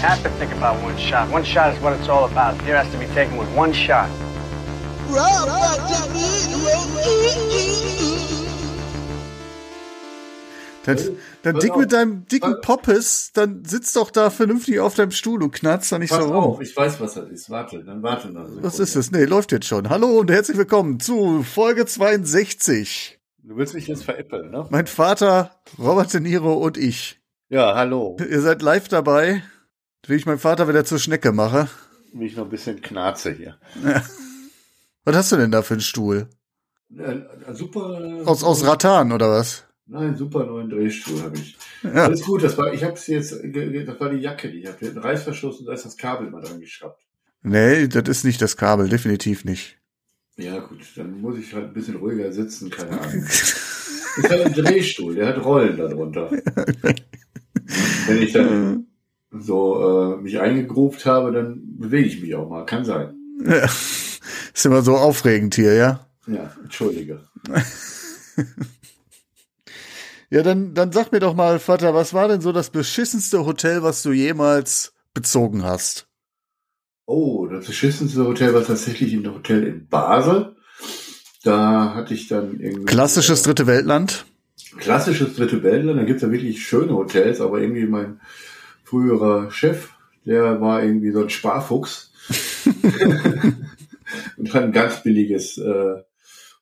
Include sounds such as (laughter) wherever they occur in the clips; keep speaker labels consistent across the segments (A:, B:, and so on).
A: Have to think about one shot. One shot is what it's all about. Here has to be taken with one shot.
B: Dann, dann dick mit deinem dicken Poppes, dann sitzt doch da vernünftig auf deinem Stuhl und knarzt da nicht
C: Pass
B: so rum.
C: auf, ich weiß, was das ist. Warte, dann warte noch.
B: Was ist es? Nee, läuft jetzt schon. Hallo und herzlich willkommen zu Folge 62.
C: Du willst mich jetzt veräppeln, ne?
B: Mein Vater, Robert De Niro und ich.
C: Ja, hallo.
B: Ihr seid live dabei, wie ich meinen Vater wieder zur Schnecke mache.
C: Wie ich noch ein bisschen knarze hier.
B: Was hast du denn da für einen Stuhl?
C: Äh, super.
B: Aus, aus Rattan oder was?
C: Nein, super neuen Drehstuhl habe ich.
B: Ja.
C: Alles gut, das war, ich habe es jetzt, das war die Jacke, die ich habe. Den Reißverschluss und da ist das Kabel mal dran geschraubt.
B: Nee, das ist nicht das Kabel, definitiv nicht.
C: Ja, gut, dann muss ich halt ein bisschen ruhiger sitzen, keine Ahnung. (laughs) ist halt ein Drehstuhl, der hat Rollen darunter. (laughs) Wenn ich dann so äh, mich eingegruft habe, dann bewege ich mich auch mal. Kann sein.
B: Ja. (laughs) Ist immer so aufregend hier, ja?
C: Ja, entschuldige. (laughs)
B: Ja, dann, dann sag mir doch mal, Vater, was war denn so das beschissenste Hotel, was du jemals bezogen hast?
C: Oh, das beschissenste Hotel war tatsächlich ein Hotel in Basel. Da hatte ich dann irgendwie.
B: Klassisches dritte Weltland?
C: klassisches dritte Weltland. Da gibt's ja wirklich schöne Hotels, aber irgendwie mein früherer Chef, der war irgendwie so ein Sparfuchs. (laughs) und hat ein ganz billiges äh,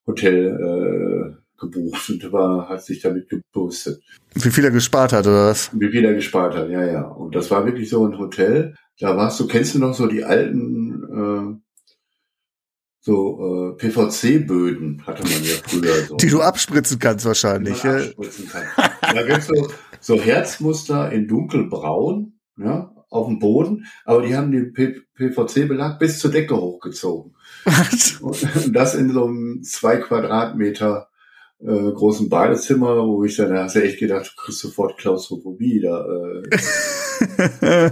C: Hotel äh, gebucht und war, hat sich damit gepostet.
B: Wie viel er gespart hat, oder was?
C: Wie viel er gespart hat, ja, ja. Und das war wirklich so ein Hotel. Da warst du, kennst du noch so die alten äh, so äh, PVC-Böden hatte man ja früher so.
B: Die du abspritzen kannst
C: die
B: wahrscheinlich.
C: man
B: Ja?
C: abspritzen kann. Da gibt's so, so Herzmuster in dunkelbraun, ja, auf dem Boden, aber die haben den PVC-Belag bis zur Decke hochgezogen. Und das in so einem zwei Quadratmeter äh, großen Badezimmer, wo ich dann, da hast du echt gedacht, du kriegst sofort Klaustrophobie da. Äh.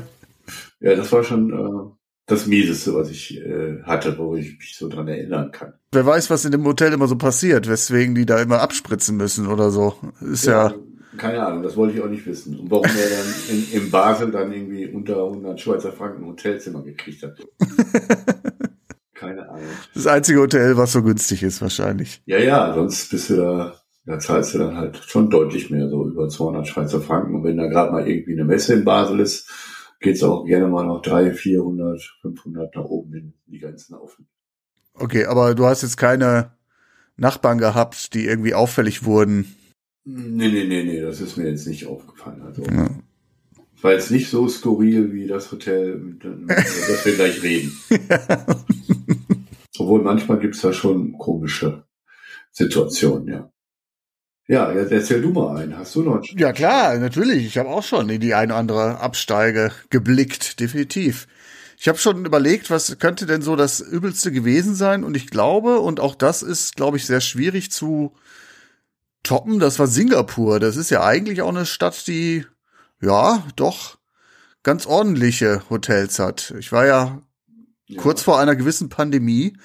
C: (laughs) ja, das war schon äh, das Mieseste, was ich äh, hatte, wo ich mich so dran erinnern kann.
B: Wer weiß, was in dem Hotel immer so passiert, weswegen die da immer abspritzen müssen oder so. Ist ja,
C: Keine Ahnung, das wollte ich auch nicht wissen. Und warum er dann in, in Basel dann irgendwie unter 100 Schweizer Franken ein Hotelzimmer gekriegt hat. (laughs) Keine Ahnung.
B: das einzige Hotel, was so günstig ist wahrscheinlich.
C: Ja, ja, sonst bist du da, da zahlst du dann halt schon deutlich mehr, so über 200 Schweizer Franken. Und wenn da gerade mal irgendwie eine Messe in Basel ist, geht's auch gerne mal noch 300, 400, 500 nach oben hin, die Grenzen offen.
B: Okay, aber du hast jetzt keine Nachbarn gehabt, die irgendwie auffällig wurden.
C: Nee, nee, nee, nee, das ist mir jetzt nicht aufgefallen. Also,
B: Ja.
C: es war jetzt nicht so skurril wie das Hotel, (laughs) über das wir gleich reden. Obwohl manchmal gibt's da schon komische Situationen, ja. Ja, jetzt erzähl du mal einen. Hast du noch? einen?
B: Ja klar, natürlich. Ich habe auch schon in die eine oder andere Absteige geblickt, definitiv. Ich habe schon überlegt, was könnte denn so das Übelste gewesen sein? Und ich glaube, und auch das ist, glaube ich, sehr schwierig zu toppen, das war Singapur. Das ist ja eigentlich auch eine Stadt, die, ja, doch ganz ordentliche Hotels hat. Ich war ja
C: Ja.
B: kurz vor einer gewissen Pandemie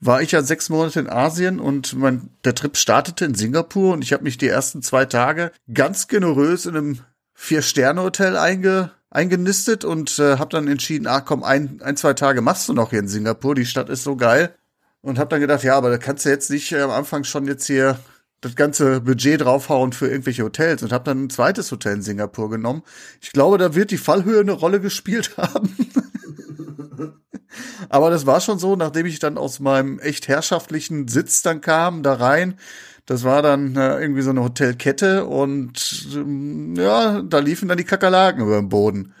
B: war ich ja sechs Monate in Asien und mein, der Trip startete in Singapur und ich habe mich die ersten zwei Tage ganz generös in einem Vier-Sterne-Hotel einge, eingenistet und äh, habe dann entschieden, ah komm, ein, ein, zwei Tage machst du noch hier in Singapur, die Stadt ist so geil. Und habe dann gedacht, ja, aber da kannst du jetzt nicht äh, am Anfang schon jetzt hier das ganze Budget draufhauen für irgendwelche Hotels und habe dann ein zweites Hotel in Singapur genommen. Ich glaube, da wird die Fallhöhe eine Rolle gespielt (laughs) haben. Aber das war schon so, nachdem ich dann aus meinem echt herrschaftlichen Sitz dann kam, da rein. Das war dann äh, irgendwie so eine Hotelkette und ähm, ja, da liefen dann die Kakerlaken über den Boden.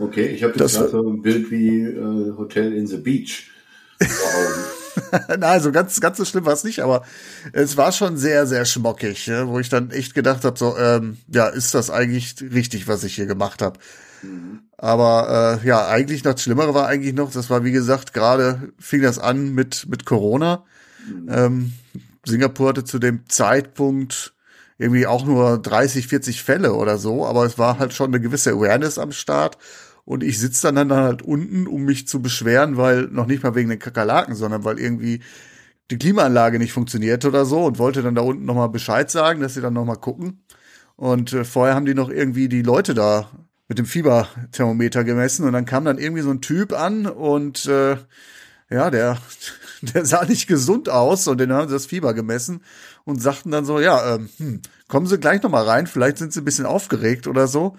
C: Okay, ich habe
B: Das-
C: jetzt gerade so ein Bild wie äh, Hotel in the Beach (laughs) vor (laughs)
B: Na, so ganz, ganz so schlimm war es nicht, aber es war schon sehr, sehr schmockig, ja, wo ich dann echt gedacht habe, so, ähm, ja, ist das eigentlich richtig, was ich hier gemacht habe? Aber äh, ja, eigentlich noch Schlimmere war eigentlich noch, das war wie gesagt, gerade fing das an mit, mit Corona. Ähm, Singapur hatte zu dem Zeitpunkt irgendwie auch nur 30, 40 Fälle oder so, aber es war halt schon eine gewisse Awareness am Start. Und ich sitze dann, dann halt unten, um mich zu beschweren, weil noch nicht mal wegen den Kakerlaken, sondern weil irgendwie die Klimaanlage nicht funktionierte oder so und wollte dann da unten nochmal Bescheid sagen, dass sie dann nochmal gucken. Und äh, vorher haben die noch irgendwie die Leute da mit dem Fieberthermometer gemessen und dann kam dann irgendwie so ein Typ an und äh, ja, der, (laughs) der sah nicht gesund aus und den haben sie das Fieber gemessen und sagten dann so, ja, ähm, hm, kommen Sie gleich noch mal rein, vielleicht sind Sie ein bisschen aufgeregt oder so.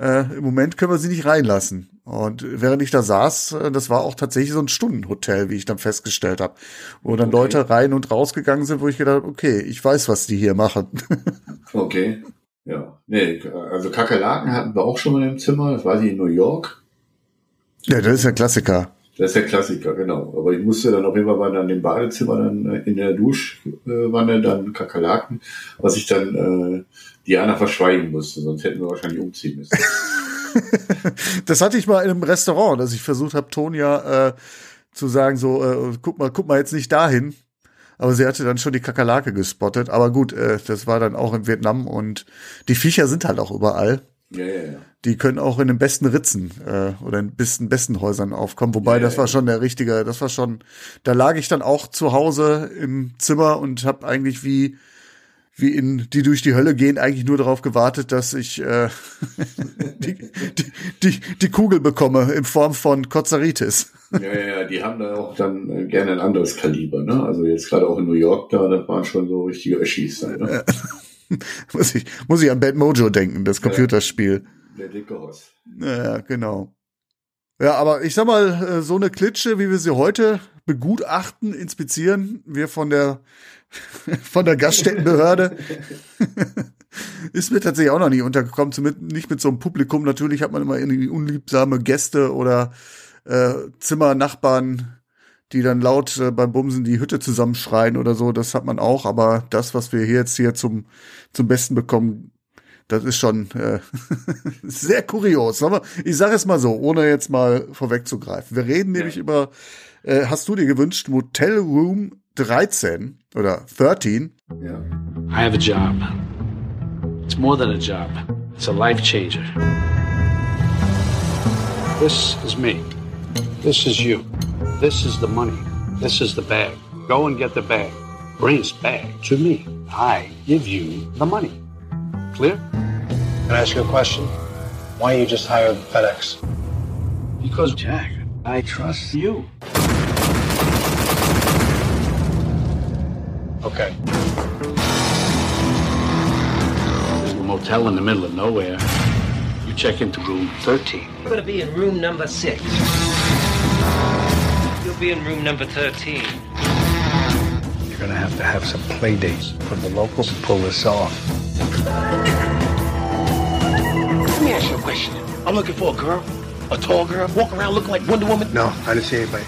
B: Äh, Im Moment können wir Sie nicht reinlassen. Und während ich da saß, äh, das war auch tatsächlich so ein Stundenhotel, wie ich dann festgestellt habe, wo dann
C: Okay.
B: Leute rein und rausgegangen sind, wo ich gedacht habe, okay, ich weiß, was die hier machen. (laughs)
C: Okay. Ja. Nee, also Kakerlaken hatten wir auch schon mal im Zimmer, das weiß ich in New York.
B: ja, das ist ein Klassiker.
C: Das ist der Klassiker, genau. Aber ich musste dann auf jeden Fall mal dann im Badezimmer dann äh, in der Duschwanne dann Kakerlaken, was ich dann äh, Diana verschweigen musste, sonst hätten wir wahrscheinlich umziehen müssen. (laughs)
B: Das hatte ich mal in einem Restaurant, dass ich versucht habe, Tonia äh, zu sagen, so, äh, guck mal, guck mal jetzt nicht dahin. Aber sie hatte dann schon die Kakerlake gespottet. Aber gut, äh, das war dann auch in Vietnam und die Viecher sind halt auch überall.
C: ja, ja, ja.
B: Die können auch in den besten Ritzen äh, oder in besten, besten Häusern aufkommen. Wobei,
C: Ja,
B: das war schon der richtige, das war schon, da lag ich dann auch zu Hause im Zimmer und habe eigentlich wie wie in die durch die Hölle gehen, eigentlich nur darauf gewartet, dass ich äh, (laughs) die, die, die, die Kugel bekomme in Form von Kozeritis.
C: Ja, ja, ja, die haben da auch dann äh, gerne ein anderes Kaliber, ne? Also jetzt gerade auch in New York da, das waren schon so richtige Öschis ne? (laughs)
B: muss ich, muss ich an Bad Mojo denken, das Computerspiel.
C: Der dicke Hoss.
B: Ja, genau. Ja, aber ich sag mal, äh, so eine Klitsche, wie wir sie heute begutachten, inspizieren, wir von der (laughs) von der Gaststättenbehörde, (laughs) ist mir tatsächlich auch noch nie untergekommen, zumindest nicht mit so einem Publikum. Natürlich hat man immer irgendwie unliebsame Gäste oder äh, Zimmernachbarn, die dann laut äh, beim Bumsen die Hütte zusammenschreien oder so. Das hat man auch, aber das, was wir hier jetzt hier zum zum Besten bekommen, das ist schon äh, (laughs) sehr kurios. Aber ich sage es mal so, ohne jetzt mal vorwegzugreifen. Wir reden nämlich über, äh, hast du dir gewünscht, Motel Room 13 oder 13.
C: Ja.
D: I have a job. It's more than a job. It's a life changer. This is me. This is you. This is the money. This is the bag. Go and get the bag. Bring this bag to me. I give you the money. Clear?
A: Can I ask you a question? Why don't you just hire FedEx?
D: Because, Jack, I trust you.
A: Okay.
D: There's a motel in the middle of nowhere. You check into room 13.
E: You're gonna be in room number six. You'll be in room number 13.
A: You're gonna have to have some play dates for the locals to pull this off.
F: Let me ask you a question. I'm looking for a girl, a tall girl, walk around looking like Wonder Woman.
A: No, I didn't see anybody.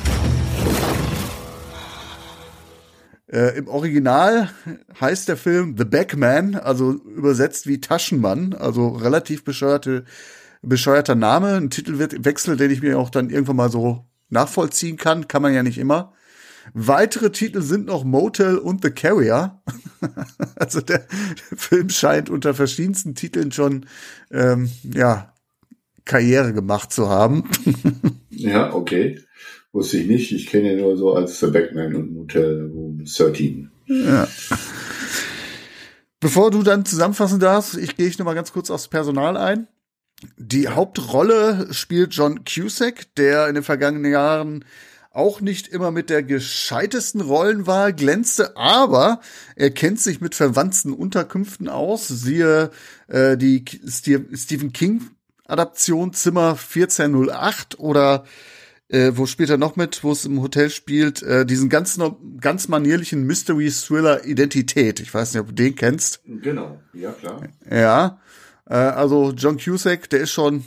B: Äh, Im Original heißt der Film The Backman, also übersetzt wie Taschenmann, also relativ bescheuerte, bescheuerter Name, ein Titelwechsel, den ich mir auch dann irgendwann mal so nachvollziehen kann, kann man ja nicht immer. Weitere Titel sind noch Motel und The Carrier. (laughs) also der, der Film scheint unter verschiedensten Titeln schon ähm, ja Karriere gemacht zu haben. (laughs)
C: Ja, okay. Wusste ich nicht. Ich kenne ihn nur so als The Backman und Motel Room 13.
B: Ja. Bevor du dann zusammenfassen darfst, ich gehe ich noch mal ganz kurz aufs Personal ein. Die Hauptrolle spielt John Cusack, der in den vergangenen Jahren auch nicht immer mit der gescheitesten Rollenwahl glänzte, aber er kennt sich mit verwandten Unterkünften aus. Siehe äh, die Stephen King Adaption Zimmer 1408 oder äh, wo spielt er noch mit, wo es im Hotel spielt, äh, diesen ganz, ganz manierlichen Mystery Thriller Identität. Ich weiß nicht, ob du den kennst.
C: Genau, ja klar.
B: Ja, äh, also John Cusack, der ist schon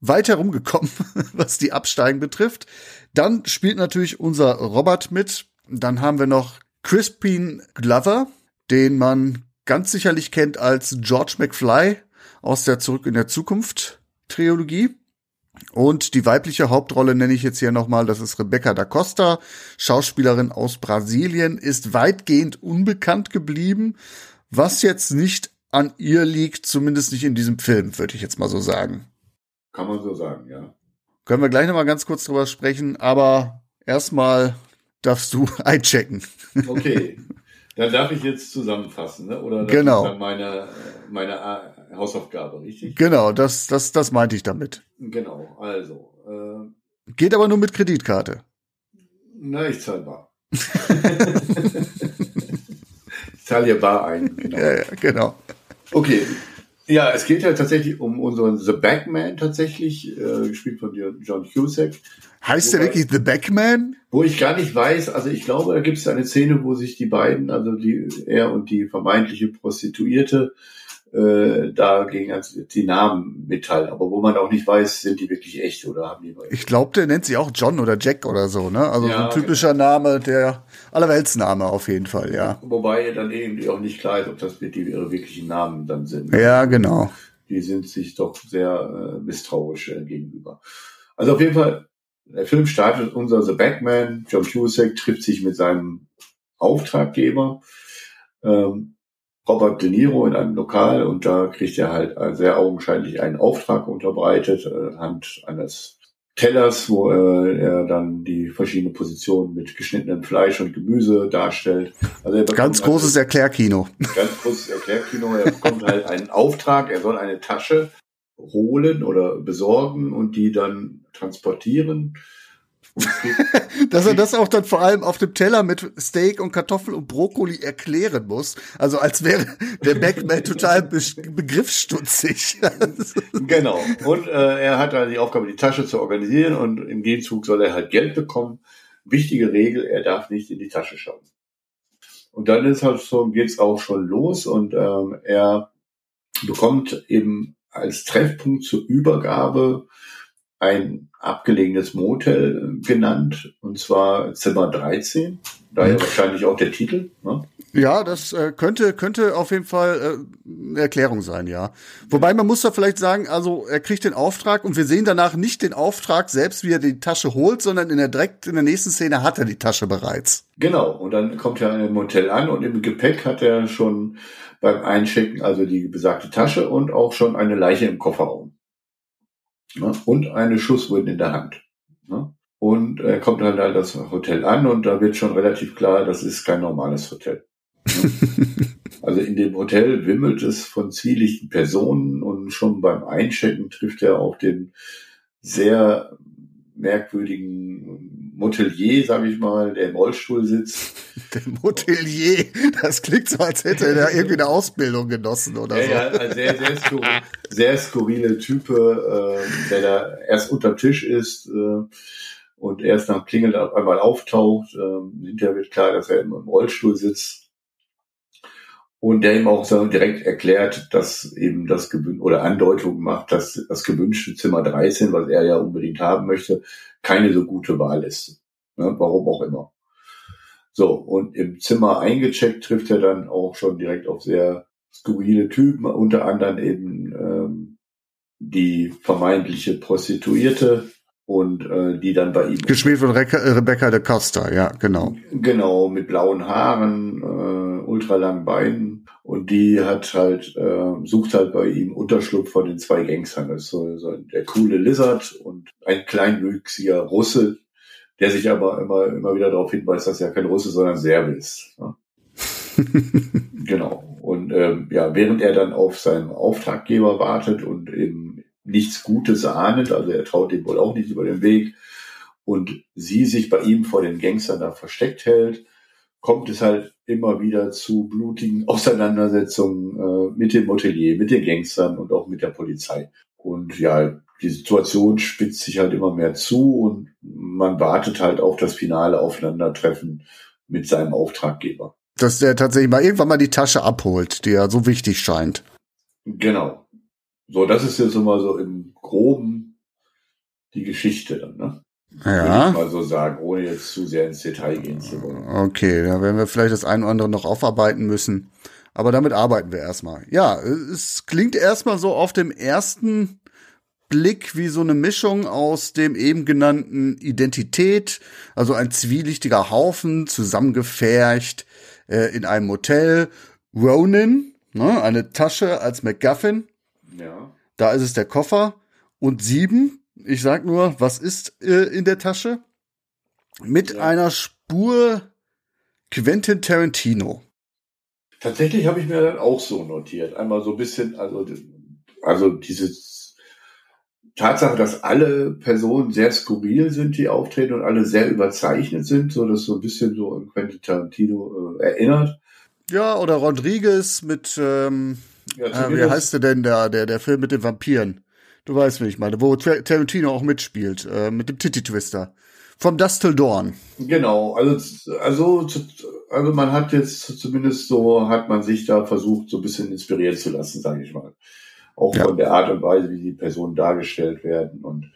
B: weit herumgekommen, (laughs) was die Absteigen betrifft. Dann spielt natürlich unser Robert mit, Dann haben wir noch Crispin Glover, den man ganz sicherlich kennt als George McFly aus der Zurück in der Zukunft Trilogie. Und die weibliche Hauptrolle nenne ich jetzt hier nochmal, das ist Rebecca da Costa, Schauspielerin aus Brasilien, ist weitgehend unbekannt geblieben, was jetzt nicht an ihr liegt, zumindest nicht in diesem Film, würde ich jetzt mal so sagen.
C: Kann man so sagen, ja.
B: Können wir gleich nochmal ganz kurz drüber sprechen, aber erstmal darfst du (laughs) einchecken.
C: Okay. Dann darf ich jetzt zusammenfassen, ne? oder
B: Genau.
C: dann meine, meine Hausaufgabe, richtig?
B: Genau, das, das, das meinte ich damit.
C: Genau, also, äh,
B: Geht aber nur mit Kreditkarte.
C: na, ich zahle bar. (laughs) ich zahle hier bar ein, genau.
B: Ja, ja, genau.
C: Okay. Ja, es geht ja tatsächlich um unseren The Backman tatsächlich, äh, gespielt von dir, John Cusack.
B: Heißt der wirklich The Backman?
C: Wo ich gar nicht weiß, also ich glaube, da gibt es eine Szene, wo sich die beiden, also die er und die vermeintliche Prostituierte, äh, da gegen die Namen mitteilen, aber wo man auch nicht weiß, sind die wirklich echt oder haben die
B: Ich glaube, der nennt sich auch John oder Jack oder so, ne? Also so
C: Ja,
B: ein typischer Name, der Allerweltsname auf jeden Fall, ja.
C: Wobei dann irgendwie auch nicht klar ist, ob das die ihre wirklichen Namen dann sind.
B: Ja, genau.
C: Die sind sich doch sehr äh, misstrauisch äh, gegenüber. Also auf jeden Fall, der Film startet unser The Batman. John Cusack trifft sich mit seinem Auftraggeber, ähm, Robert De Niro in einem Lokal und da kriegt er halt sehr augenscheinlich einen Auftrag unterbreitet, äh, anhand eines Tellers, wo äh, er dann die verschiedenen Positionen mit geschnittenem Fleisch und Gemüse darstellt. Also
B: Ganz
C: halt-
B: großes Erklärkino.
C: ganz großes Erklärkino. Er bekommt halt einen Auftrag, er soll eine Tasche holen oder besorgen und die dann transportieren. (laughs)
B: Dass er das auch dann vor allem auf dem Teller mit Steak und Kartoffel und Brokkoli erklären muss. Also als wäre der Backman total be begriffsstutzig. (laughs)
C: genau. Und äh, er hat dann die Aufgabe, die Tasche zu organisieren und im Gegenzug soll er halt Geld bekommen. Wichtige Regel, er darf nicht in die Tasche schauen. Und dann ist halt so, geht's auch schon los und ähm, er bekommt eben als Treffpunkt zur Übergabe ein abgelegenes Motel äh, genannt, und zwar Zimmer 13. Daher wahrscheinlich auch der Titel. Ne?
B: Ja, das äh, könnte könnte auf jeden Fall äh, eine Erklärung sein, ja. Wobei man muss da vielleicht sagen, also er kriegt den Auftrag und wir sehen danach nicht den Auftrag selbst, wie er die Tasche holt, sondern in der direkt in der nächsten Szene hat er die Tasche bereits.
C: Genau, und dann kommt er dem Hotel an und im Gepäck hat er schon beim Einchecken also die besagte Tasche und auch schon eine Leiche im Kofferraum. Ne? Und eine Schusswunde in der Hand. Ne? Und er kommt dann halt das Hotel an und da wird schon relativ klar, das ist kein normales Hotel. (laughs) Also in dem Hotel wimmelt es von zwielichten Personen und schon beim Einchecken trifft er auf den sehr merkwürdigen Motelier, sage ich mal, der im Rollstuhl sitzt. (laughs)
B: Der Motelier, das klingt so, als hätte er da irgendwie eine Ausbildung genossen oder
C: Ja,
B: so.
C: ja, ein sehr, sehr, skur sehr skurrile Type, äh, der da erst unterm Tisch ist äh, und erst nach Klingeln auf einmal auftaucht. Äh, hinterher wird klar, dass er im Rollstuhl sitzt. Und der ihm auch so direkt erklärt, dass eben das gewünschte oder Andeutung macht, dass das gewünschte Zimmer 13, was er ja unbedingt haben möchte, keine so gute Wahl ist. Ne? Warum auch immer. So, und im Zimmer eingecheckt trifft er dann auch schon direkt auf sehr skurrile Typen, unter anderem eben ähm, die vermeintliche Prostituierte und äh, die dann bei ihm
B: Gespielt von Reka Rebecca de Costa, ja, genau.
C: genau mit blauen Haaren, äh, ultralangen Beinen und die hat halt äh, sucht halt bei ihm Unterschlupf von den zwei Gangstern. Das ist so, so der coole Lizard und ein kleinwüchsiger Russe, der sich aber immer immer wieder darauf hinweist, dass er kein Russe, sondern Serbe ist. Ne? (laughs) Genau. Und ähm, ja, während er dann auf seinen Auftraggeber wartet und eben nichts Gutes ahnet, also er traut ihm wohl auch nicht über den Weg und sie sich bei ihm vor den Gangstern da versteckt hält, kommt es halt immer wieder zu blutigen Auseinandersetzungen äh, mit dem Hotelier, mit den Gangstern und auch mit der Polizei. Und ja, die Situation spitzt sich halt immer mehr zu und man wartet halt auf das finale Aufeinandertreffen mit seinem Auftraggeber.
B: Dass der tatsächlich mal irgendwann mal die Tasche abholt, die ja so wichtig scheint.
C: Genau. So, das ist jetzt mal so im Groben die Geschichte dann, ne? Würde
B: Ja.
C: ich mal so sagen, ohne jetzt zu sehr ins Detail gehen zu wollen.
B: Okay, da werden wir vielleicht das eine oder andere noch aufarbeiten müssen. Aber damit arbeiten wir erstmal. Ja, es klingt erstmal so auf dem ersten Blick wie so eine Mischung aus dem eben genannten Identität, also ein zwielichtiger Haufen, zusammengefercht äh, in einem Hotel. Ronin, ne, eine Tasche als MacGuffin,
C: Ja.
B: da ist es der Koffer. Und sieben, ich sag nur, was ist äh, in der Tasche? Mit
C: Ja.
B: einer Spur Quentin Tarantino.
C: Tatsächlich habe ich mir dann auch so notiert. Einmal so ein bisschen, also, also diese Tatsache, dass alle Personen sehr skurril sind, die auftreten und alle sehr überzeichnet sind, so dass so ein bisschen so an Quentin Tarantino äh, erinnert.
B: Ja, oder Rodriguez mit, ähm,
C: Ja,
B: äh, wie heißt der denn der, der, der Film mit den Vampiren? Du weißt, wie ich meine, wo Tar- Tarantino auch mitspielt, äh, mit dem Titty Twister. From Dust Till Dawn.
C: Genau, also, also, also man hat jetzt zumindest so, hat man sich da versucht, so ein bisschen inspirieren zu lassen, sage ich mal. Auch
B: Ja.
C: von der Art und Weise, wie die Personen dargestellt werden und,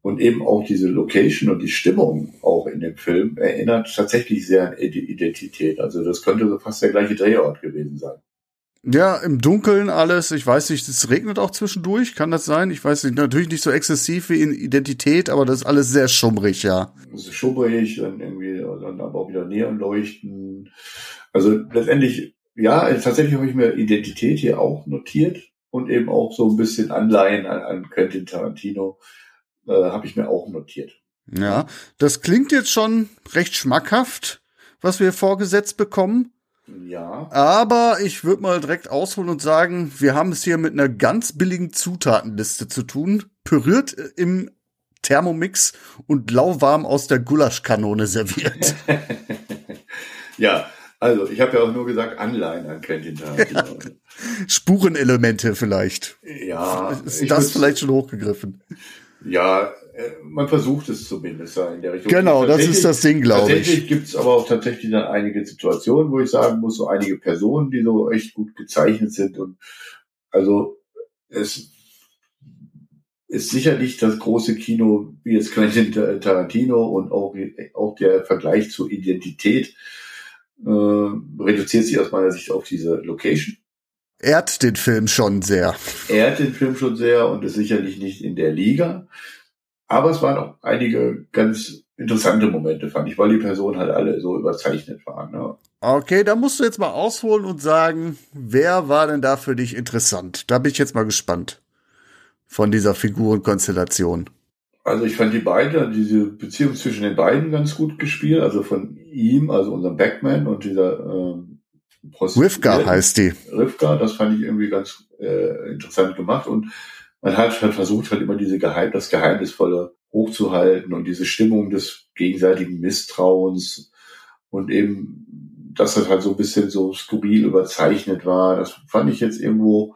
C: und eben auch diese Location und die Stimmung auch in dem Film erinnert tatsächlich sehr an Ide- Identität. Also das könnte so fast der gleiche Drehort gewesen sein.
B: Ja, im Dunkeln alles. Ich weiß nicht, es regnet auch zwischendurch. Kann das sein? Ich weiß nicht. Natürlich nicht so exzessiv wie in Identität, aber das ist alles sehr schummrig, ja.
C: Es ist schummrig, dann irgendwie, dann aber auch wieder Neonleuchten. Also letztendlich, ja, tatsächlich habe ich mir Identität hier auch notiert und eben auch so ein bisschen Anleihen an, an Quentin Tarantino äh, habe ich mir auch notiert.
B: Ja, das klingt jetzt schon recht schmackhaft, was wir vorgesetzt bekommen.
C: Ja,
B: Aber ich würde mal direkt ausholen und sagen, wir haben es hier mit einer ganz billigen Zutatenliste zu tun, püriert im Thermomix und lauwarm aus der Gulaschkanone serviert. (laughs)
C: ja. Also ich habe ja auch nur gesagt Anleihen an Quentin Tarantino.
B: Spurenelemente vielleicht.
C: Ja,
B: Ist das vielleicht schon hochgegriffen?
C: Ja, man versucht es zumindest da in der Richtung.
B: Genau, das ist das Ding, glaube ich.
C: Tatsächlich gibt's aber auch tatsächlich dann einige Situationen, wo ich sagen muss, so einige Personen, die so echt gut gezeichnet sind und also es ist sicherlich das große Kino wie jetzt Quentin Tarantino und auch, auch der Vergleich zur Identität äh, reduziert sich aus meiner Sicht auf diese Location.
B: Ehrt den Film schon sehr.
C: ehrt den Film schon sehr und ist sicherlich nicht in der Liga. Aber es waren auch einige ganz interessante Momente, fand ich, weil die Personen halt alle so überzeichnet waren. Ne?
B: Okay, da musst du jetzt mal ausholen und sagen, wer war denn da für dich interessant? Da bin ich jetzt mal gespannt. Von dieser Figurenkonstellation.
C: Also ich fand die beiden, diese Beziehung zwischen den beiden ganz gut gespielt. Also von ihm, also unserem Backman und dieser ähm,
B: Rivka heißt die.
C: Rivka, das fand ich irgendwie ganz äh, interessant gemacht und man hat halt versucht halt immer diese Geheim, das Geheimnisvolle hochzuhalten und diese Stimmung des gegenseitigen Misstrauens und eben, dass das halt so ein bisschen so skurril überzeichnet war, das fand ich jetzt irgendwo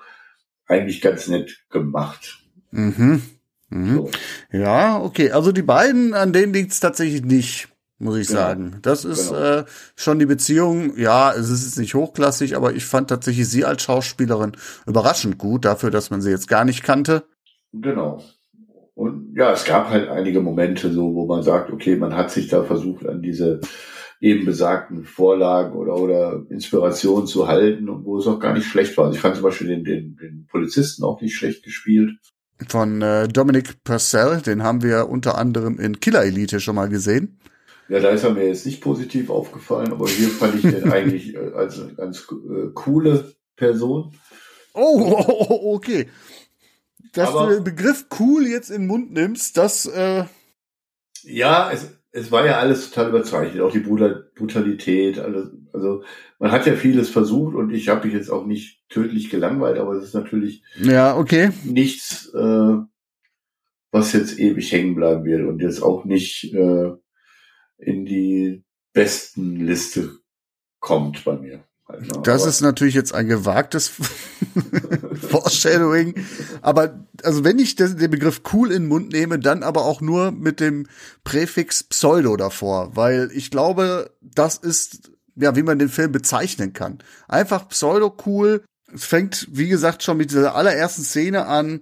C: eigentlich ganz nett gemacht.
B: Mhm. Mhm.
C: So.
B: Ja, okay. Also die beiden, an denen liegt's tatsächlich nicht, muss ich
C: Genau.
B: sagen. Das ist
C: Genau.
B: äh, schon die Beziehung. Ja, es ist jetzt nicht hochklassig, aber ich fand tatsächlich sie als Schauspielerin überraschend gut, dafür, dass man sie jetzt gar nicht kannte.
C: Genau. Und ja, es gab halt einige Momente so, wo man sagt, okay, man hat sich da versucht, an diese eben besagten Vorlagen oder, oder Inspirationen zu halten und wo es auch gar nicht schlecht war. Also ich fand zum Beispiel den, den, den Polizisten auch nicht schlecht gespielt.
B: Von äh, Dominic Purcell, den haben wir unter anderem in Killer Elite schon mal gesehen.
C: Ja, da ist er mir jetzt nicht positiv aufgefallen, aber hier fand ich den (laughs) eigentlich äh, als eine ganz äh, coole Person. (laughs)
B: Oh, oh, oh, okay. Dass
C: Aber-
B: du den Begriff cool jetzt in den Mund nimmst, das, äh,
C: Ja, es, es war ja alles total überzeichnet, auch die Brutal- Brutalität, alles, also man hat ja vieles versucht und ich habe mich jetzt auch nicht tödlich gelangweilt, aber es ist natürlich
B: ja, okay.
C: nichts, äh, was jetzt ewig hängen bleiben wird und jetzt auch nicht äh, in die besten Liste kommt bei mir. Ne?
B: Das ist natürlich jetzt ein gewagtes (laughs) Foreshadowing. Aber also wenn ich den Begriff cool in den Mund nehme, dann aber auch nur mit dem Präfix Pseudo davor, weil ich glaube, das ist ja, wie man den Film bezeichnen kann. Einfach Pseudo cool. Es fängt, wie gesagt, schon mit dieser allerersten Szene an.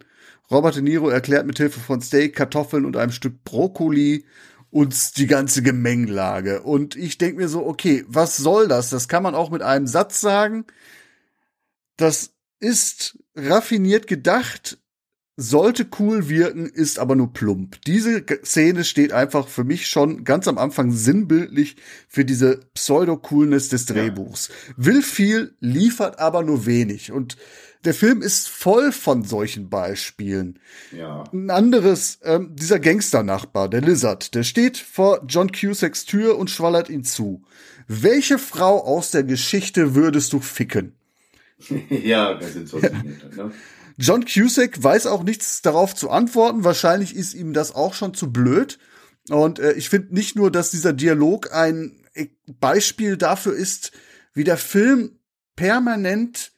B: Robert De Niro erklärt mit Hilfe von Steak, Kartoffeln und einem Stück Brokkoli uns die ganze Gemengelage. Und ich denke mir so, okay, was soll das? Das kann man auch mit einem Satz sagen. Das ist raffiniert gedacht, sollte cool wirken, ist aber nur plump. Diese Szene steht einfach für mich schon ganz am Anfang sinnbildlich für diese Pseudo-Coolness des Drehbuchs. Ja. Will viel, liefert aber nur wenig. Und der Film ist voll von solchen Beispielen.
C: Ja.
B: Ein anderes, ähm, dieser Gangsternachbar, der Lizard, der steht vor John Cusacks Tür und schwallert ihn zu. Welche Frau aus der Geschichte würdest du ficken? (laughs)
C: ja, das sind so Dinge,
B: ne? John Cusack weiß auch nichts darauf zu antworten. Wahrscheinlich ist ihm das auch schon zu blöd. Und äh, ich finde nicht nur, dass dieser Dialog ein äh, Beispiel dafür ist, wie der Film permanent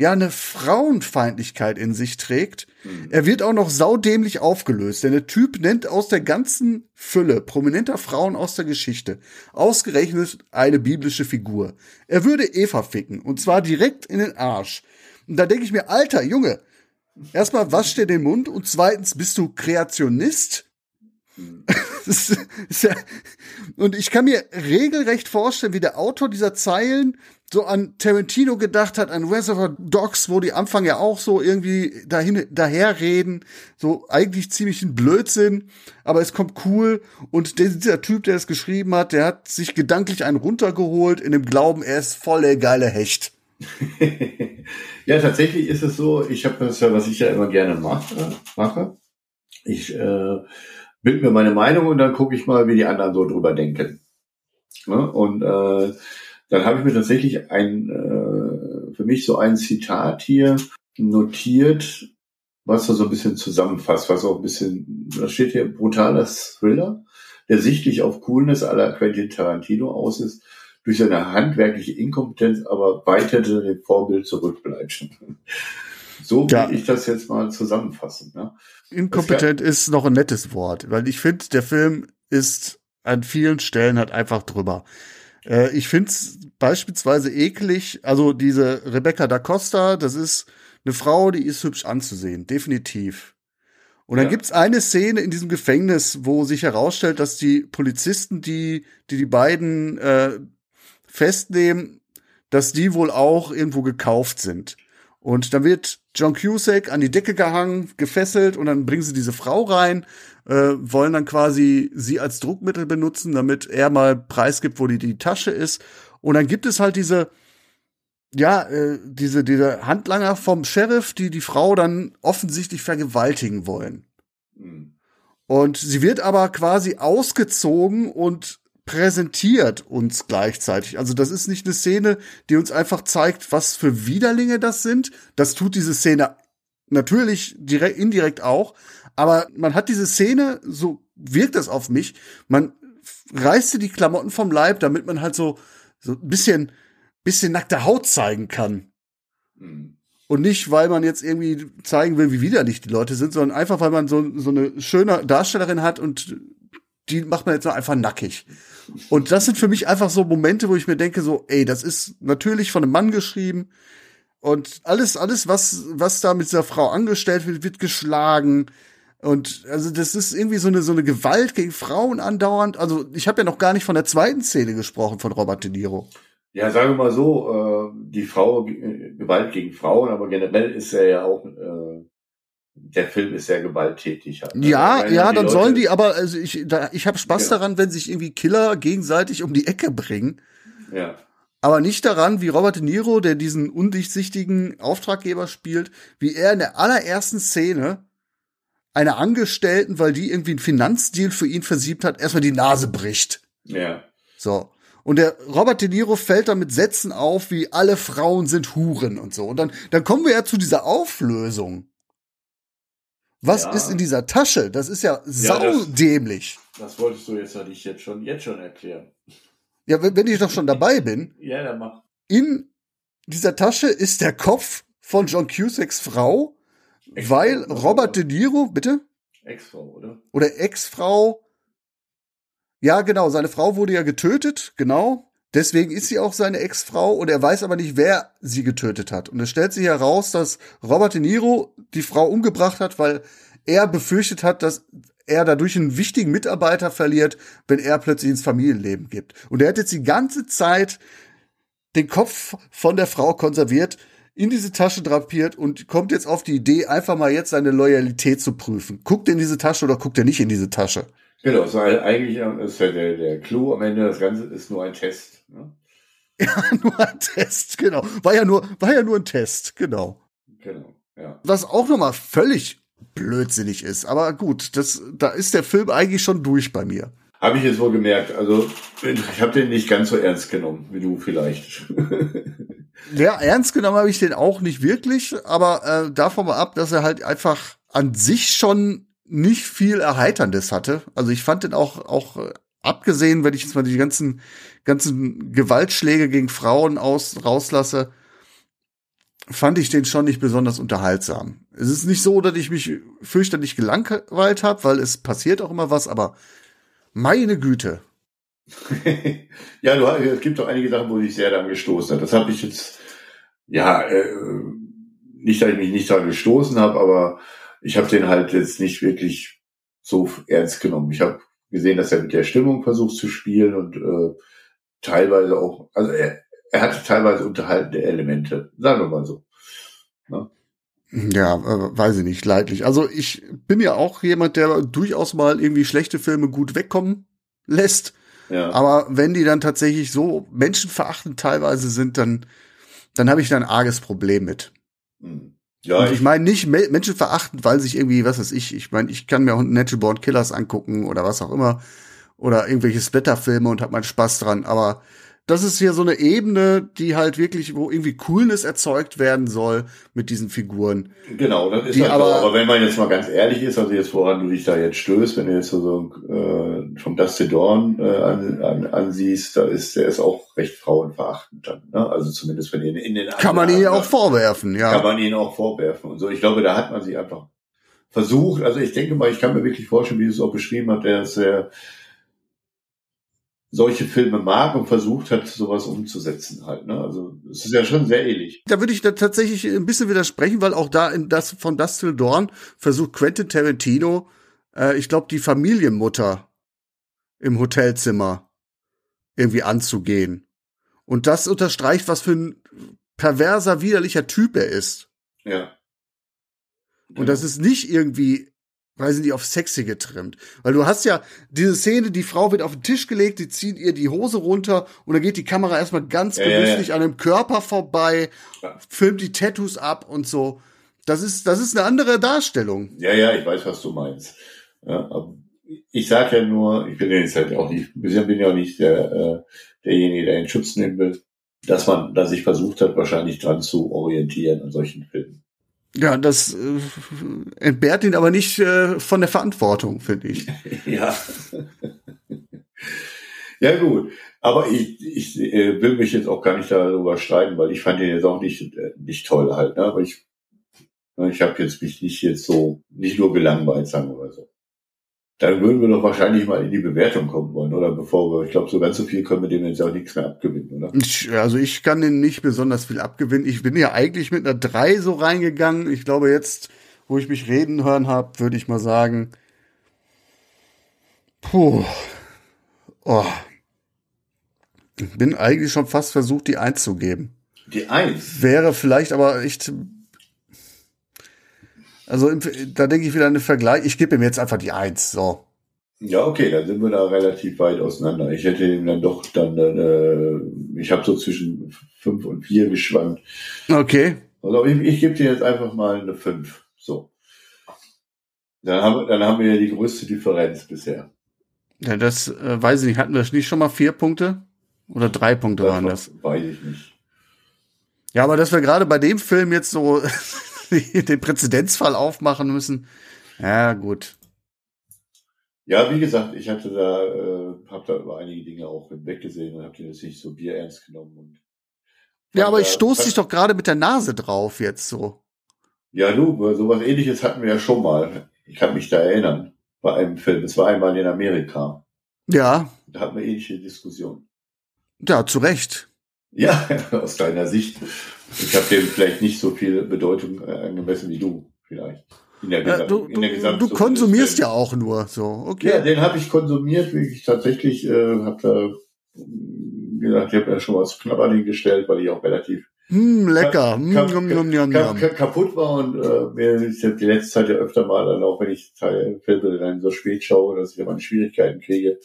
B: ja eine Frauenfeindlichkeit in sich trägt. Mhm. Er wird auch noch saudämlich aufgelöst, denn der Typ nennt aus der ganzen Fülle prominenter Frauen aus der Geschichte ausgerechnet eine biblische Figur. Er würde Eva ficken und zwar direkt in den Arsch. Und da denke ich mir, alter Junge, erstmal wasch dir den Mund und zweitens bist du Kreationist. (laughs) ja, und ich kann mir regelrecht vorstellen, wie der Autor dieser Zeilen so an Tarantino gedacht hat, an Reservoir Dogs, wo die Anfang ja auch so irgendwie dahin, daherreden, so eigentlich ziemlich ein Blödsinn, aber es kommt cool und dieser Typ, der es geschrieben hat, der hat sich gedanklich einen runtergeholt in dem Glauben, er ist voll der geile Hecht. (laughs)
C: ja, tatsächlich ist es so, ich habe das ja, was ich ja immer gerne mache, mache. Ich äh, bild mir meine Meinung und dann gucke ich mal, wie die anderen so drüber denken. Ne? Und äh, dann habe ich mir tatsächlich ein, äh, für mich so ein Zitat hier notiert, was da so ein bisschen zusammenfasst, was auch ein bisschen, da steht hier brutaler Thriller, der sichtlich auf Coolness aller Quentin Tarantino aus ist, durch seine handwerkliche Inkompetenz aber weit hinter dem Vorbild zurückbleibt. (laughs) So will ja. ich das jetzt mal zusammenfassen. Ne?
B: Inkompetent ist noch ein nettes Wort, weil ich finde, der Film ist an vielen Stellen halt einfach drüber. Äh, ich finde es beispielsweise eklig, also diese Rebecca da Costa, das ist eine Frau, die ist hübsch anzusehen, definitiv. Und dann ja. gibt's eine Szene in diesem Gefängnis, wo sich herausstellt, dass die Polizisten, die die, die beiden äh, festnehmen, dass die wohl auch irgendwo gekauft sind. Und dann wird John Cusack an die Decke gehangen, gefesselt und dann bringen sie diese Frau rein, äh, wollen dann quasi sie als Druckmittel benutzen, damit er mal preisgibt, wo die, die Tasche ist. Und dann gibt es halt diese, ja, äh, diese, diese Handlanger vom Sheriff, die die Frau dann offensichtlich vergewaltigen wollen. Mhm. Und sie wird aber quasi ausgezogen und präsentiert uns gleichzeitig. Also das ist nicht eine Szene, die uns einfach zeigt, was für Widerlinge das sind. Das tut diese Szene natürlich direkt, indirekt auch. Aber man hat diese Szene, so wirkt das auf mich. Man reißt die Klamotten vom Leib, damit man halt so, so ein bisschen, bisschen nackte Haut zeigen kann. Mhm. Und nicht, weil man jetzt irgendwie zeigen will, wie widerlich die Leute sind, sondern einfach, weil man so, so eine schöne Darstellerin hat und die macht man jetzt einfach nackig. Und das sind für mich einfach so Momente, wo ich mir denke, so, ey, das ist natürlich von einem Mann geschrieben. Und alles, alles, was, was da mit dieser Frau angestellt wird, wird geschlagen. Und also das ist irgendwie so eine so eine Gewalt gegen Frauen andauernd. Also ich habe ja noch gar nicht von der zweiten Szene gesprochen von Robert De Niro.
C: Ja, sagen wir mal so, äh, die Frau äh, Gewalt gegen Frauen, aber generell ist er ja auch äh, der Film ist sehr gewalttätig.
B: Halt. Ja, also, ja, dann Leute sollen die aber, also ich, da, ich habe Spaß ja. daran, wenn sich irgendwie Killer gegenseitig um die Ecke bringen.
C: Ja.
B: Aber nicht daran, wie Robert De Niro, der diesen undurchsichtigen Auftraggeber spielt, wie er in der allerersten Szene einer Angestellten, weil die irgendwie einen Finanzdeal für ihn versiebt hat, erstmal die Nase bricht.
C: Ja.
B: So. Und der Robert De Niro fällt dann mit Sätzen auf, wie alle Frauen sind Huren und so. Und dann, dann kommen wir ja zu dieser Auflösung. Was ja. ist in dieser Tasche? Das ist ja saudämlich.
C: Ja, das, das, wolltest du jetzt nicht jetzt schon, jetzt schon erklären.
B: Ja, wenn, wenn ich doch schon dabei bin.
C: ja, dann mach.
B: In dieser Tasche ist der Kopf von John Cusacks Frau, weil Robert De Niro, bitte?
C: Ex-Frau, oder?
B: Oder Ex-Frau. Ja, genau, seine Frau wurde ja getötet, genau. Deswegen ist sie auch seine Ex-Frau und er weiß aber nicht, wer sie getötet hat. Und es stellt sich heraus, dass Robert De Niro die Frau umgebracht hat, weil er befürchtet hat, dass er dadurch einen wichtigen Mitarbeiter verliert, wenn er plötzlich ins Familienleben gibt. Und er hat jetzt die ganze Zeit den Kopf von der Frau konserviert, in diese Tasche drapiert und kommt jetzt auf die Idee, einfach mal jetzt seine Loyalität zu prüfen. Guckt er in diese Tasche oder guckt er nicht in diese Tasche?
C: Genau, so eigentlich ist ja der, der Clou am Ende, das Ganze ist nur ein Test. Ne? (laughs)
B: Ja, nur ein Test, genau. War ja nur, war ja nur ein Test, genau.
C: Genau, ja.
B: Was auch nochmal völlig blödsinnig ist. Aber gut, das, da ist der Film eigentlich schon durch bei mir.
C: Habe ich jetzt wohl gemerkt. Also ich habe den nicht ganz so ernst genommen wie du vielleicht. (laughs)
B: ja, ernst genommen habe ich den auch nicht wirklich, aber äh, davon mal ab, dass er halt einfach an sich schon nicht viel Erheiterndes hatte. Also ich fand den auch auch äh, abgesehen, wenn ich jetzt mal die ganzen ganzen Gewaltschläge gegen Frauen aus rauslasse, fand ich den schon nicht besonders unterhaltsam. Es ist nicht so, dass ich mich fürchterlich gelangweilt habe, weil es passiert auch immer was, aber meine Güte. (laughs)
C: ja, du, es gibt auch einige Sachen, wo ich sehr daran gestoßen habe. Das habe ich jetzt, ja, äh, nicht, dass ich mich nicht daran gestoßen habe, aber ich habe den halt jetzt nicht wirklich so ernst genommen. Ich habe gesehen, dass er mit der Stimmung versucht zu spielen und äh, teilweise auch, also er, er hatte teilweise unterhaltende Elemente, sagen wir mal so.
B: Ne? Ja, äh, weiß ich nicht, leidlich. Also ich bin ja auch jemand, der durchaus mal irgendwie schlechte Filme gut wegkommen lässt. Ja. Aber wenn die dann tatsächlich so menschenverachtend teilweise sind, dann, dann habe ich da ein arges Problem mit. Hm. Ja, und ich, meine nicht menschenverachtend, weil sich irgendwie, was weiß ich, ich meine, ich kann mir auch Natural Born Killers angucken oder was auch immer oder irgendwelche Splatterfilme und hab meinen Spaß dran, aber das ist hier so eine Ebene, die halt wirklich, wo irgendwie Coolness erzeugt werden soll mit diesen Figuren.
C: Genau, das ist die halt aber, so. aber wenn man jetzt mal ganz ehrlich ist, also jetzt woran du dich da jetzt stößt, wenn du jetzt so äh, vom Dusty Dawn äh, an, an, ansiehst, da ist der ist auch recht frauenverachtend dann. Ne? Also zumindest wenn ihr in den
B: kann man ihn auch vorwerfen, ja.
C: Kann man ihn auch vorwerfen und so. Ich glaube, da hat man sich einfach versucht. Also ich denke mal, ich kann mir wirklich vorstellen, wie du es auch beschrieben hat, der ist sehr solche Filme mag und versucht hat, sowas umzusetzen halt. Ne? Also es ist ja schon sehr ähnlich.
B: Da würde ich da tatsächlich ein bisschen widersprechen, weil auch da in das von Dust Till Dawn versucht Quentin Tarantino, äh, ich glaube, die Familienmutter im Hotelzimmer irgendwie anzugehen. Und das unterstreicht, was für ein perverser, widerlicher Typ er ist.
C: Ja.
B: Und das ist nicht irgendwie weil sie die auf sexy getrimmt. Weil du hast ja diese Szene, die Frau wird auf den Tisch gelegt, die zieht ihr die Hose runter und dann geht die Kamera erstmal ganz ja, genüsslich an dem Körper vorbei, filmt die Tattoos ab und so. Das ist, das ist eine andere Darstellung.
C: Ja, ja, ich weiß, was du meinst. Ja, ich sag ja nur, ich bin jetzt halt auch nicht, bisher bin ja auch nicht der, äh, derjenige, der in Schutz nehmen will, dass man, dass ich versucht hat, wahrscheinlich dran zu orientieren an solchen Filmen.
B: Ja, das äh, entbehrt ihn aber nicht äh, von der Verantwortung, finde ich. (laughs)
C: ja. ja, gut. Aber ich, ich äh, will mich jetzt auch gar nicht darüber streiten, weil ich fand ihn jetzt auch nicht, äh, nicht toll halt. Ne? Aber ich, ich habe jetzt mich nicht jetzt so, nicht nur gelangweilt, sagen wir mal so dann würden wir doch wahrscheinlich mal in die Bewertung kommen wollen, oder? Bevor wir, ich glaube, so ganz so viel können wir dem jetzt auch nichts mehr abgewinnen, oder?
B: Ich, also ich kann den nicht besonders viel abgewinnen. Ich bin ja eigentlich mit einer 3 so reingegangen. Ich glaube jetzt, wo ich mich reden hören habe, würde ich mal sagen, puh, oh. Ich bin eigentlich schon fast versucht, die 1 zu geben.
C: Die 1?
B: Wäre vielleicht aber echt also da denke ich wieder an den Vergleich. Ich gebe ihm jetzt einfach die Eins. So.
C: Ja, okay, dann sind wir da relativ weit auseinander. Ich hätte ihm dann doch dann, äh, ich habe so zwischen fünf und vier geschwankt.
B: Okay.
C: Also ich, ich gebe dir jetzt einfach mal eine fünf. So. Dann haben, dann haben wir ja die größte Differenz bisher.
B: Ja, das äh, weiß ich nicht. Hatten wir nicht schon mal vier Punkte? Oder drei Punkte das waren das?
C: Weiß ich nicht.
B: Ja, aber dass wir gerade bei dem Film jetzt so den Präzedenzfall aufmachen müssen. Ja, gut.
C: Ja, wie gesagt, ich hatte da, äh, habe da über einige Dinge auch hinweggesehen und habe den jetzt nicht so bierernst genommen. Und
B: ja, aber ich stoße dich doch gerade mit der Nase drauf jetzt so.
C: Ja, du, sowas ähnliches hatten wir ja schon mal. Ich kann mich da erinnern, bei einem Film. Es war einmal in Amerika.
B: Ja.
C: Da hatten wir ähnliche Diskussionen.
B: Ja, zu Recht.
C: Ja, (laughs) aus deiner Sicht. Ich habe dem vielleicht nicht so viel Bedeutung äh, angemessen wie du, vielleicht. In der,
B: Ja, du,
C: in der
B: du, du konsumierst ja auch nur so. Okay.
C: Ja, den habe ich konsumiert. Ich tatsächlich äh, habe da wie gesagt, ich habe ja schon was knapp an ihn gestellt, weil ich auch relativ
B: Hm, lecker. Hm, yum, yum,
C: kap-
B: yum.
C: kap- kaputt war und äh, mir ist ja die letzte Zeit ja öfter mal dann auch, wenn ich Teil- Filme dann so spät schaue, dass ich da meine Schwierigkeiten kriege,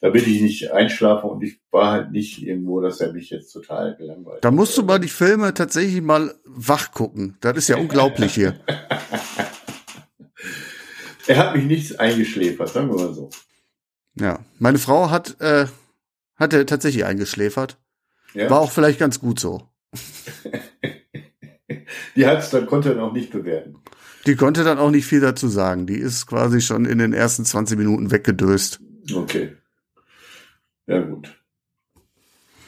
C: da will ich nicht einschlafen und ich war halt nicht irgendwo, dass er mich jetzt total gelangweilt.
B: Da musst du mal die Filme tatsächlich mal wach gucken. Das ist ja unglaublich hier. (laughs)
C: Er hat mich nichts eingeschläfert, sagen wir mal so.
B: Ja, meine Frau hat äh, hat er tatsächlich eingeschläfert.
C: Ja?
B: War auch vielleicht ganz gut so. (laughs)
C: Die hat's dann konnte er noch nicht bewerten.
B: Die konnte dann auch nicht viel dazu sagen. Die ist quasi schon in den ersten 20 Minuten weggedöst.
C: Okay. Ja, gut.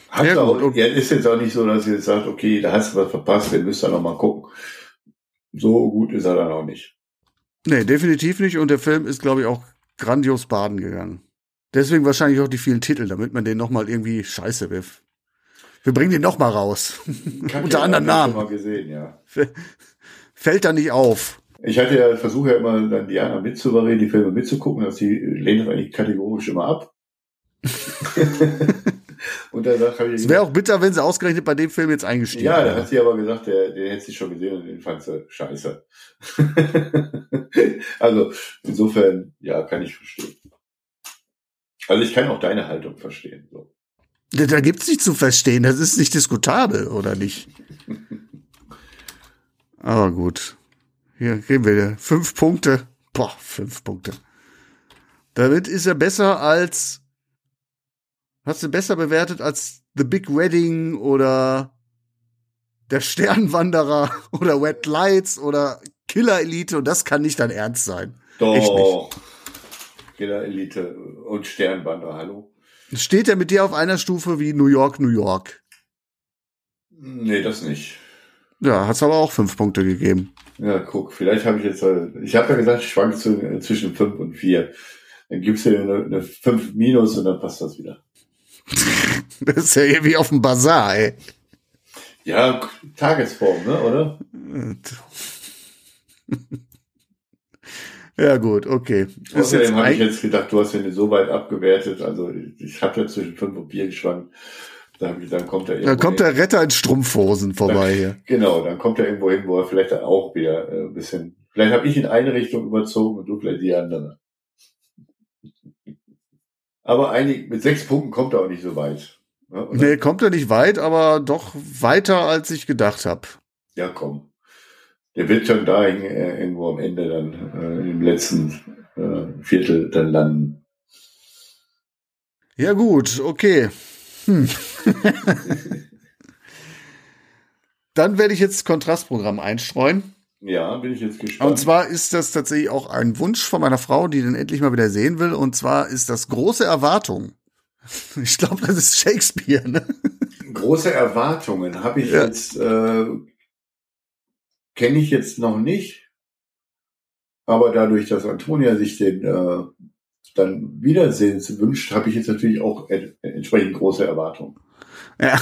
C: Hat
B: Ja,
C: auch,
B: gut,
C: ja, ist jetzt auch nicht so, dass ihr jetzt sagt, okay, da hast du was verpasst, den müsst ihr noch mal gucken. So gut ist er dann auch nicht.
B: Nee, definitiv nicht. Und der Film ist, glaube ich, auch grandios baden gegangen. Deswegen wahrscheinlich auch die vielen Titel, damit man den nochmal irgendwie scheiße wirft. Wir bringen den nochmal raus.
C: Kacke, (laughs)
B: Unter
C: schon
B: Namen.
C: mal gesehen, ja.
B: Fällt da nicht auf.
C: Ich hatte ja, versuche ja immer dann Diana mitzuberichten, die Filme mitzugucken, dass sie lehnt das eigentlich kategorisch immer ab. (laughs) Und dann habe ich
B: Es wäre auch bitter, wenn sie ausgerechnet bei dem Film jetzt eingestiegen
C: Ja, da
B: wäre.
C: hat sie aber gesagt, der, den hätte sie schon gesehen und den fand sie scheiße. (laughs) also insofern, ja, kann ich verstehen. Also ich kann auch deine Haltung verstehen. So.
B: Da, da gibt's nicht zu verstehen. Das ist nicht diskutabel, oder nicht? Aber gut. Hier geben wir fünf Punkte. Boah, fünf Punkte. Damit ist er besser als. Hast du besser bewertet als The Big Wedding oder Der Sternwanderer (laughs) oder Wet Lights oder Killer Elite und das kann nicht dein Ernst sein.
C: Doch. Killer Elite und Sternwander, hallo?
B: Steht er mit dir auf einer Stufe wie New York, New York?
C: Nee, das nicht.
B: Ja, hat's aber auch fünf Punkte gegeben.
C: Ja, guck, vielleicht habe ich jetzt, äh, ich habe ja gesagt, ich schwank zu, äh, zwischen fünf und vier. Dann gibst du eine, eine fünf minus und dann passt das wieder. (laughs)
B: Das ist ja irgendwie auf dem Bazar, ey.
C: Ja, Tagesform, ne, oder? (laughs)
B: Ja, gut, okay.
C: Außerdem habe ich jetzt gedacht, du hast den so weit abgewertet. Also ich habe ja zwischen fünf und vier geschwankt. Da hab ich, dann kommt er
B: da
C: irgendwo
B: kommt der Retter in Strumpfhosen vorbei hier.
C: Genau, dann kommt er irgendwo hin, wo er vielleicht dann auch wieder äh, ein bisschen. Vielleicht habe ich in eine Richtung überzogen und du vielleicht die andere. Aber einig, mit sechs Punkten kommt er auch nicht so weit. Ne? Und
B: Nee, kommt er nicht weit, aber doch weiter, als ich gedacht habe.
C: Ja, komm. Der wird schon da äh, irgendwo am Ende dann äh, im letzten äh, Viertel dann landen.
B: Ja, gut, okay. Hm. (laughs) Dann werde ich jetzt Kontrastprogramm einstreuen.
C: Ja, bin ich jetzt gespannt.
B: Und zwar ist das tatsächlich auch ein Wunsch von meiner Frau, die den endlich mal wieder sehen will. Und zwar ist das große Erwartung. Ich glaube, das ist Shakespeare, ne?
C: große Erwartungen habe ich
B: Ja.
C: jetzt, äh, kenne ich jetzt noch nicht. Aber dadurch, dass Antonia sich den äh, dann Wiedersehen wünscht, habe ich jetzt natürlich auch ent entsprechend große Erwartungen.
B: Ja.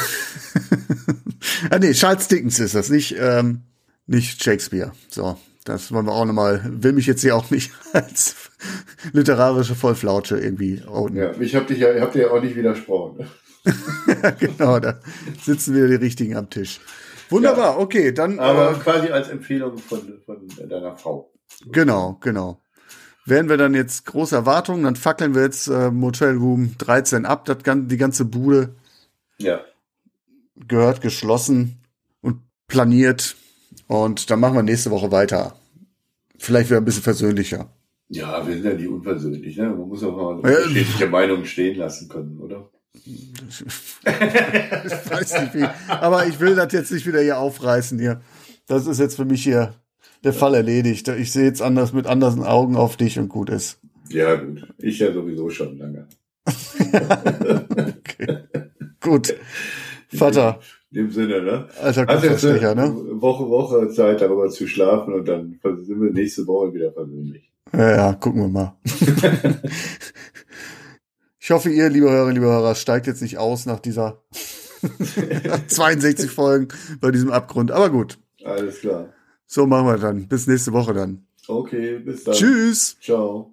B: (laughs) ah, nee, Charles Dickens ist das, nicht, ähm, nicht Shakespeare. So, das wollen wir auch nochmal, will mich jetzt hier auch nicht (laughs) als literarische Vollflautsche irgendwie outen.
C: Ja, ich habe dich ja, ich hab dir ja auch nicht widersprochen. (laughs)
B: genau, da sitzen wieder die Richtigen am Tisch. Wunderbar, okay, dann.
C: Aber
B: äh,
C: quasi als Empfehlung von, von deiner Frau.
B: Genau, genau. Werden wir dann jetzt große Erwartungen, dann fackeln wir jetzt äh, Motel Room 13 ab, das, die ganze Bude
C: Ja.
B: gehört geschlossen und planiert. Und dann machen wir nächste Woche weiter. Vielleicht wieder ein bisschen versöhnlicher.
C: Ja, wir sind ja nicht unversöhnlich, ne? Man muss auch mal
B: Ja.
C: unterschiedliche Meinungen stehen lassen können, oder?
B: Ich weiß nicht wie. Aber ich will das jetzt nicht wieder hier aufreißen hier. Das ist jetzt für mich hier der Fall erledigt. Ich sehe jetzt anders mit anderen Augen auf dich und gut ist.
C: Ja, gut. Ich ja sowieso schon lange. (laughs)
B: Okay. Gut. Vater,
C: In dem Sinne, ne?
B: alter
C: Hast jetzt eine
B: ne?
C: Woche, Woche Zeit, darüber zu schlafen und dann sind wir nächste Woche wieder persönlich.
B: Ja, ja, gucken wir mal. (laughs) Ich hoffe, ihr, liebe Hörer, liebe Hörer, steigt jetzt nicht aus nach dieser (laughs) 62 Folgen bei diesem Abgrund. Aber gut,
C: Alles klar.
B: so machen wir dann. Bis nächste Woche dann.
C: Okay, bis dann.
B: Tschüss.
C: Ciao.